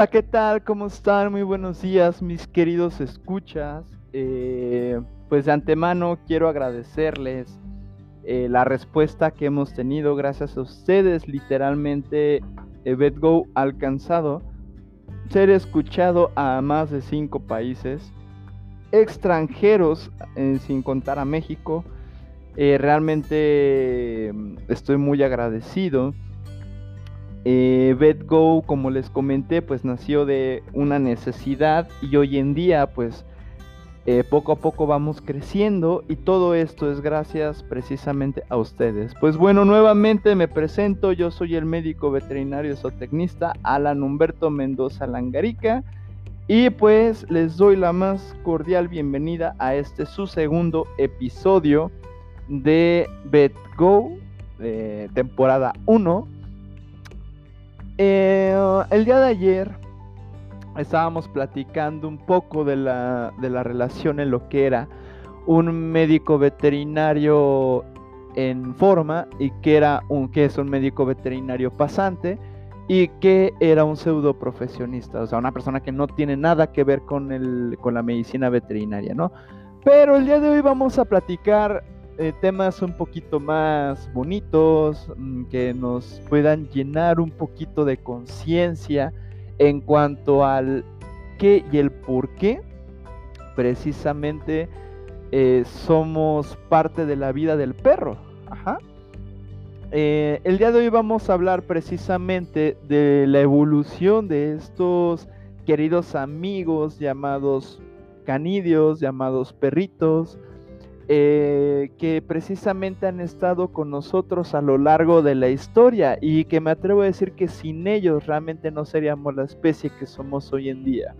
Hola, ¿qué tal? ¿Cómo están? Muy buenos días, mis queridos escuchas. Eh, pues de antemano quiero agradecerles eh, la respuesta que hemos tenido. Gracias a ustedes, literalmente, eh, BetGo ha alcanzado ser escuchado a más de cinco países extranjeros, sin contar a México. realmente mm, estoy muy agradecido. Eh, BetGo, como les comenté, pues nació de una necesidad y hoy en día, pues eh, poco a poco vamos creciendo y todo esto es gracias precisamente a ustedes. Pues bueno, nuevamente me presento, yo soy el médico veterinario zootecnista Alan Humberto Mendoza Langarica y pues les doy la más cordial bienvenida a este su segundo episodio de BetGo, de temporada 1 eh, el día de ayer estábamos platicando un poco de la, relación en lo que era un médico veterinario en forma y que era un que es un médico veterinario pasante y que era un pseudo profesionista, o sea, una persona que no tiene nada que ver con, el, con la medicina veterinaria, ¿no? Pero el día de hoy vamos a platicar eh, temas un poquito más bonitos, mm, que nos puedan llenar un poquito de conciencia en cuanto al qué y el por qué precisamente eh, somos parte de la vida del perro. Eh, el día de hoy vamos a hablar precisamente de la evolución de estos queridos amigos llamados canidios, llamados perritos, eh, que precisamente han estado con nosotros a lo largo de la historia y que me atrevo a decir que sin ellos realmente no seríamos la especie que somos hoy en día.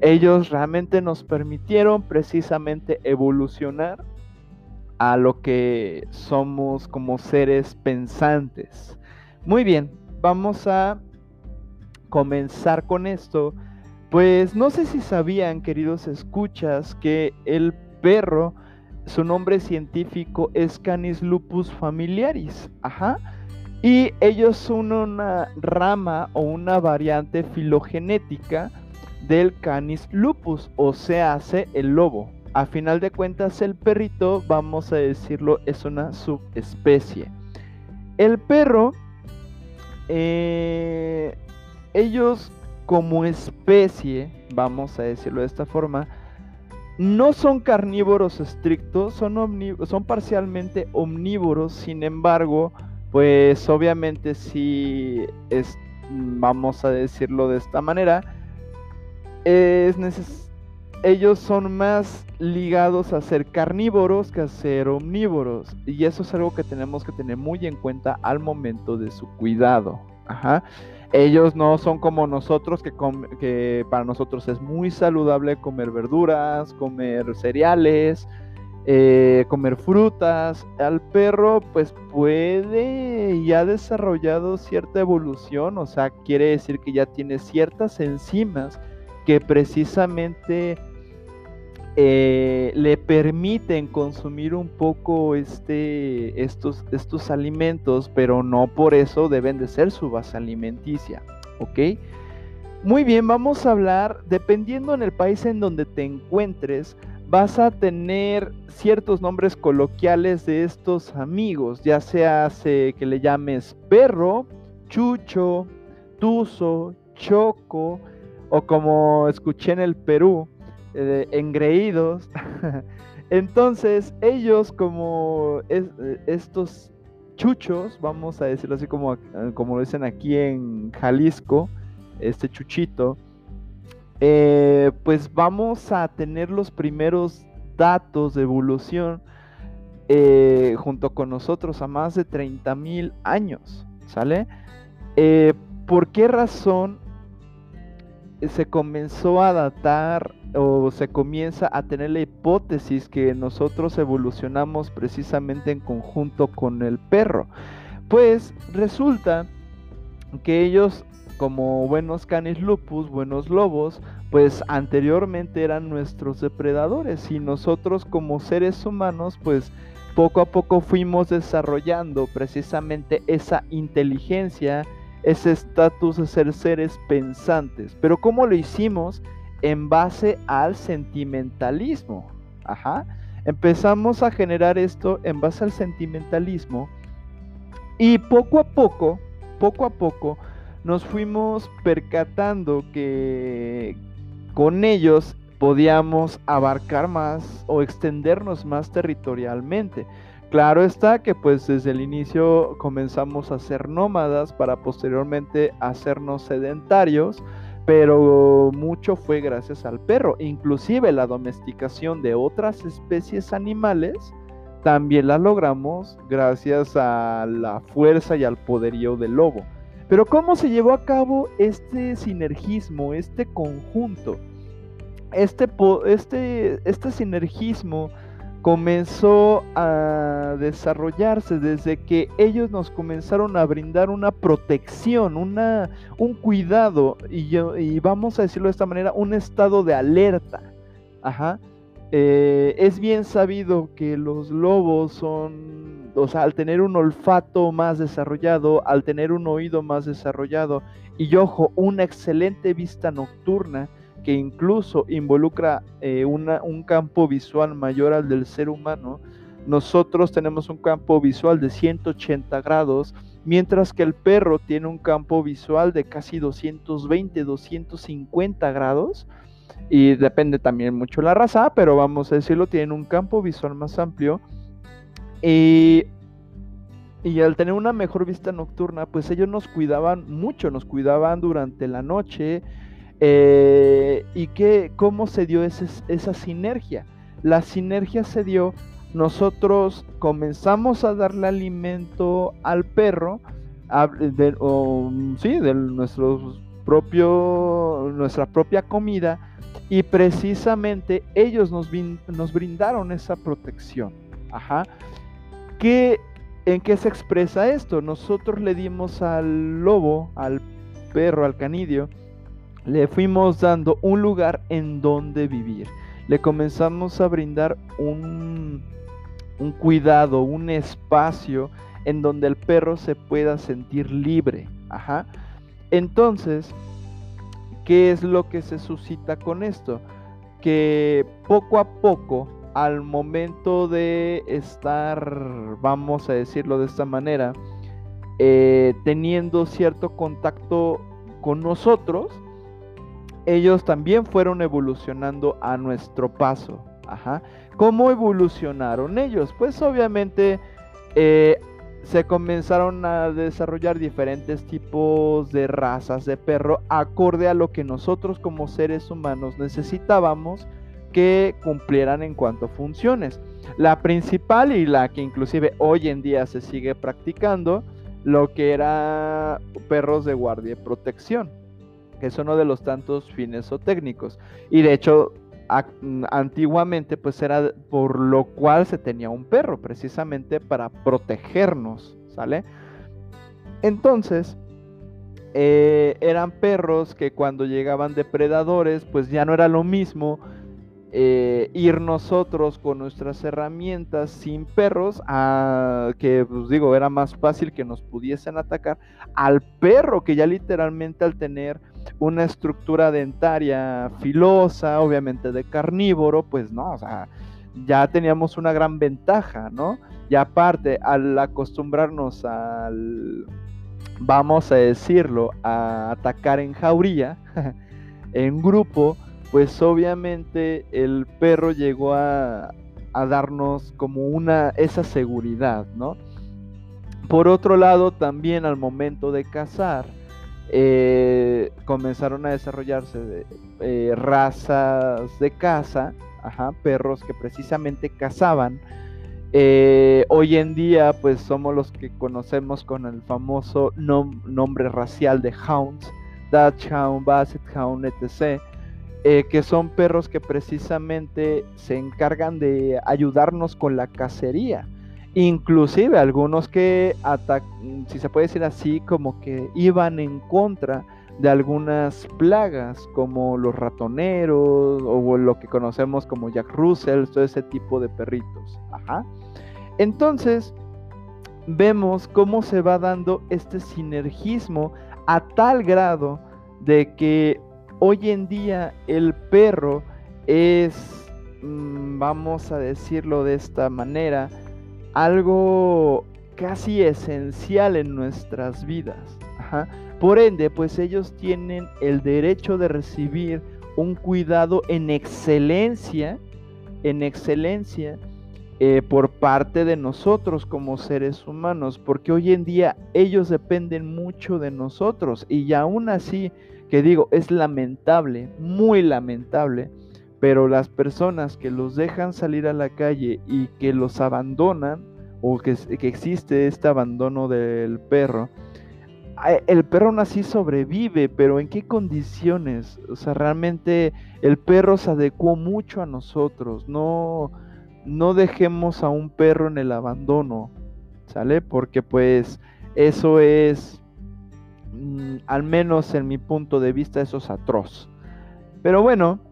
Ellos realmente nos permitieron precisamente evolucionar a lo que somos como seres pensantes. Muy bien, vamos a comenzar con esto. Pues no sé si sabían, queridos escuchas, que el perro su nombre científico es Canis lupus familiaris. Ajá. Y ellos son una rama o una variante filogenética del Canis lupus, o sea, hace el lobo. A final de cuentas, el perrito, vamos a decirlo, es una subespecie. El perro, eh, ellos como especie, vamos a decirlo de esta forma, no son carnívoros estrictos, son, son parcialmente omnívoros, sin embargo, pues obviamente si es, vamos a decirlo de esta manera, es ellos son más ligados a ser carnívoros que a ser omnívoros. Y eso es algo que tenemos que tener muy en cuenta al momento de su cuidado. Ajá. Ellos no son como nosotros, que, que para nosotros es muy saludable comer verduras, comer cereales, eh, comer frutas. Al perro pues puede y ha desarrollado cierta evolución, o sea, quiere decir que ya tiene ciertas enzimas que precisamente eh, le permiten consumir un poco este, estos, estos alimentos, pero no por eso deben de ser su base alimenticia, ¿ok? Muy bien, vamos a hablar, dependiendo en el país en donde te encuentres, vas a tener ciertos nombres coloquiales de estos amigos, ya sea que le llames perro, chucho, tuzo, choco, o como escuché en el Perú, eh, engreídos. Entonces, ellos como estos chuchos, vamos a decirlo así como, como lo dicen aquí en Jalisco, este chuchito, eh, pues vamos a tener los primeros datos de evolución eh, junto con nosotros a más de 30 mil años, ¿sale? ¿Por qué razón se comenzó a datar o se comienza a tener la hipótesis que nosotros evolucionamos precisamente en conjunto con el perro. Pues resulta que ellos como buenos canis lupus, buenos lobos, pues anteriormente eran nuestros depredadores y nosotros como seres humanos pues poco a poco fuimos desarrollando precisamente esa inteligencia, ese estatus de ser seres pensantes. Pero ¿cómo lo hicimos? En base al sentimentalismo. Ajá. Empezamos a generar esto en base al sentimentalismo y poco a poco, poco a poco, nos fuimos percatando que con ellos podíamos abarcar más o extendernos más territorialmente. Claro está que pues desde el inicio comenzamos a ser nómadas para posteriormente hacernos sedentarios, pero mucho fue gracias al perro. Inclusive la domesticación de otras especies animales también la logramos gracias a la fuerza y al poderío del lobo. Pero ¿cómo se llevó a cabo este sinergismo, este conjunto? Este, este, este sinergismo comenzó a desarrollarse desde que ellos nos comenzaron a brindar una protección, una, un cuidado y, yo, y vamos a decirlo de esta manera, un estado de alerta. Ajá. Eh, es bien sabido que los lobos son, o sea, al tener un olfato más desarrollado, al tener un oído más desarrollado y ojo, una excelente vista nocturna, que incluso involucra eh, un campo visual mayor al del ser humano, nosotros tenemos un campo visual de 180 grados, mientras que el perro tiene un campo visual de casi 220, 250 grados. Y depende también mucho la raza, pero vamos a decirlo, tienen un campo visual más amplio. Y, y al tener una mejor vista nocturna, pues ellos nos cuidaban mucho, nos cuidaban durante la noche, eh, ¿Y qué, cómo se dio esa sinergia? La sinergia se dio, nosotros comenzamos a darle alimento al perro, de, sí, de nuestro propio, nuestra propia comida, y precisamente ellos nos, nos brindaron esa protección. Ajá. ¿Qué, ¿En qué se expresa esto? Nosotros le dimos al lobo, al perro, al canidio, le fuimos dando un lugar en donde vivir. Le comenzamos a brindar un, un cuidado, un espacio en donde el perro se pueda sentir libre. Ajá. Entonces, ¿qué es lo que se suscita con esto? Que poco a poco, al momento de estar, vamos a decirlo de esta manera, eh, teniendo cierto contacto con nosotros, ellos también fueron evolucionando a nuestro paso. Ajá. ¿Cómo evolucionaron ellos? Pues obviamente eh, se comenzaron a desarrollar diferentes tipos de razas de perro acorde a lo que nosotros como seres humanos necesitábamos que cumplieran en cuanto a funciones. La principal y la que inclusive hoy en día se sigue practicando, lo que era perros de guardia y protección es uno de los tantos fines o técnicos. Y de hecho, antiguamente pues era por lo cual se tenía un perro, precisamente para protegernos, ¿sale? Entonces, eh, eran perros que cuando llegaban depredadores, pues ya no era lo mismo eh, ir nosotros con nuestras herramientas sin perros, que pues digo, era más fácil que nos pudiesen atacar, al perro que ya literalmente al tener una estructura dentaria filosa, obviamente de carnívoro, pues no, o sea, ya teníamos una gran ventaja, ¿no? Y aparte, al acostumbrarnos al, vamos a decirlo, a atacar en jauría, en grupo, pues obviamente el perro llegó a, darnos como una, esa seguridad, ¿no? Por otro lado, también al momento de cazar, eh, comenzaron a desarrollarse eh, razas de caza, perros que precisamente cazaban. Eh, hoy en día, pues somos los que conocemos con el famoso nombre racial de hounds, Dutch Hound, Basset Hound, etc. que son perros que precisamente se encargan de ayudarnos con la cacería. Inclusive algunos que si se puede decir así, como que iban en contra de algunas plagas como los ratoneros o lo que conocemos como Jack Russell, todo ese tipo de perritos. Ajá. Entonces, vemos cómo se va dando este sinergismo a tal grado de que hoy en día el perro es, mm, vamos a decirlo de esta manera, algo casi esencial en nuestras vidas. Por ende, pues ellos tienen el derecho de recibir un cuidado en excelencia, en excelencia, eh, por parte de nosotros como seres humanos, porque hoy en día ellos dependen mucho de nosotros y aún así, que digo, es lamentable, muy lamentable, pero las personas que los dejan salir a la calle y que los abandonan, o que, que existe este abandono del perro, el perro aún así sobrevive, pero ¿en qué condiciones? O sea, realmente el perro se adecuó mucho a nosotros, no no dejemos a un perro en el abandono, ¿sale? Porque pues eso es, mm, al menos en mi punto de vista, eso es atroz. Pero bueno,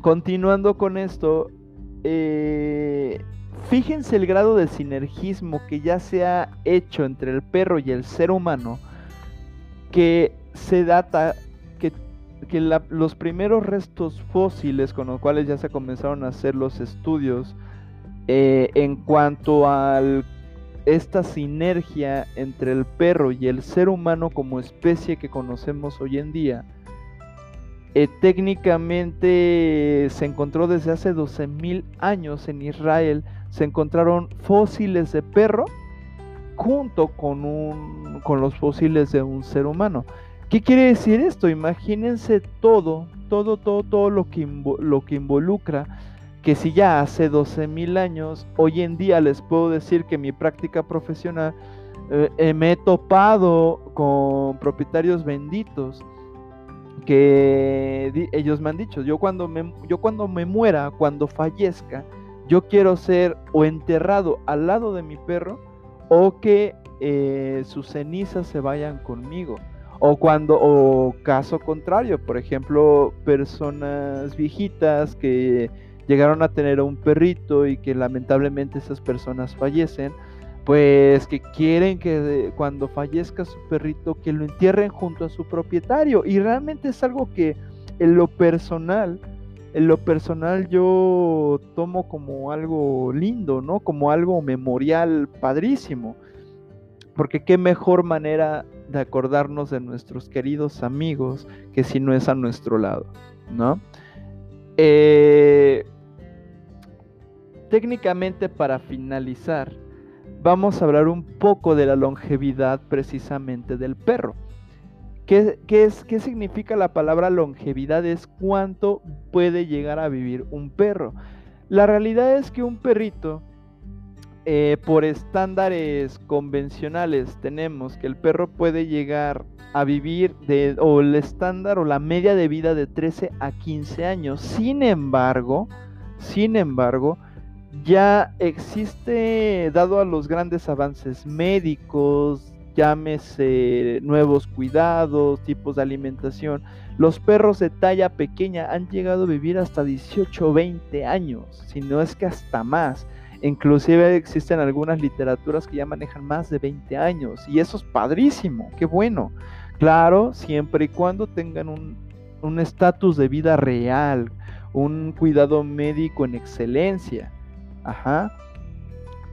continuando con esto, eh, fíjense el grado de sinergismo que ya se ha hecho entre el perro y el ser humano, que se data que los primeros restos fósiles con los cuales ya se comenzaron a hacer los estudios eh, en cuanto a esta sinergia entre el perro y el ser humano como especie que conocemos hoy en día, eh, técnicamente se encontró desde hace 12.000 años en Israel, se encontraron fósiles de perro junto con, un, con los fósiles de un ser humano. ¿Qué quiere decir esto? Imagínense todo, todo, todo, todo lo que, lo que involucra que si ya hace 12.000 años, hoy en día les puedo decir que mi práctica profesional eh, me he topado con propietarios benditos que ellos me han dicho, yo cuando me, yo cuando me muera, cuando fallezca, yo quiero ser o enterrado al lado de mi perro o que eh, sus cenizas se vayan conmigo. O cuando, o caso contrario, por ejemplo, personas viejitas que llegaron a tener un perrito y que lamentablemente esas personas fallecen, pues que quieren que cuando fallezca su perrito que lo entierren junto a su propietario. Y realmente es algo que en lo personal, en lo personal yo tomo como algo lindo, ¿no? Como algo memorial padrísimo. Porque qué mejor manera de acordarnos de nuestros queridos amigos que si no es a nuestro lado, ¿no? Eh, técnicamente para finalizar, vamos a hablar un poco de la longevidad precisamente del perro. ¿Qué, es, ¿Qué significa la palabra longevidad? Es cuánto puede llegar a vivir un perro. La realidad es que un perrito eh, por estándares convencionales tenemos que el perro puede llegar a vivir o el estándar o la media de vida de 13 a 15 años. Sin embargo, sin embargo, ya existe, dado a los grandes avances médicos, llámese nuevos cuidados, tipos de alimentación, los perros de talla pequeña han llegado a vivir hasta 18 o 20 años, si no es que hasta más. Inclusive existen algunas literaturas que ya manejan más de 20 años y eso es padrísimo, qué bueno. Claro, siempre y cuando tengan un estatus de vida real, un cuidado médico en excelencia. Ajá.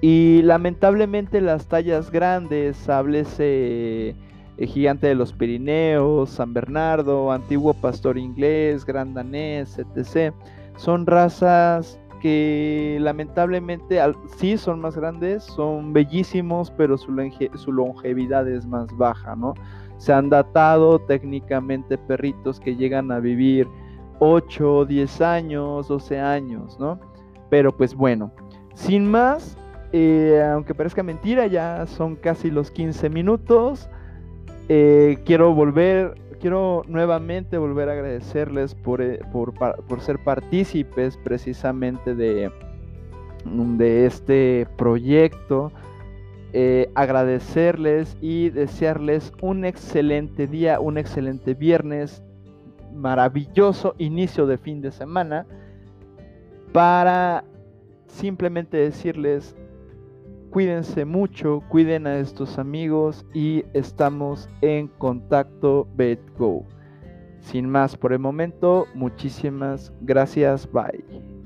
Y lamentablemente las tallas grandes, háblese eh, Gigante de los Pirineos, San Bernardo, Antiguo Pastor Inglés, Gran Danés, etc. Son razas que lamentablemente sí son más grandes, son bellísimos, pero su, su, longevidad es más baja, ¿no? Se han datado técnicamente perritos que llegan a vivir 8, 10 años, 12 años, ¿no? Pero pues bueno, sin más, eh, aunque parezca mentira, ya son casi los 15 minutos. Eh, quiero volver quiero nuevamente volver a agradecerles por, eh, ser partícipes precisamente de, de este proyecto. Agradecerles y desearles un excelente día, un excelente viernes, maravilloso inicio de fin de semana para simplemente decirles cuídense mucho, cuiden a estos amigos y estamos en contacto BetGo. Sin más por el momento, muchísimas gracias, bye.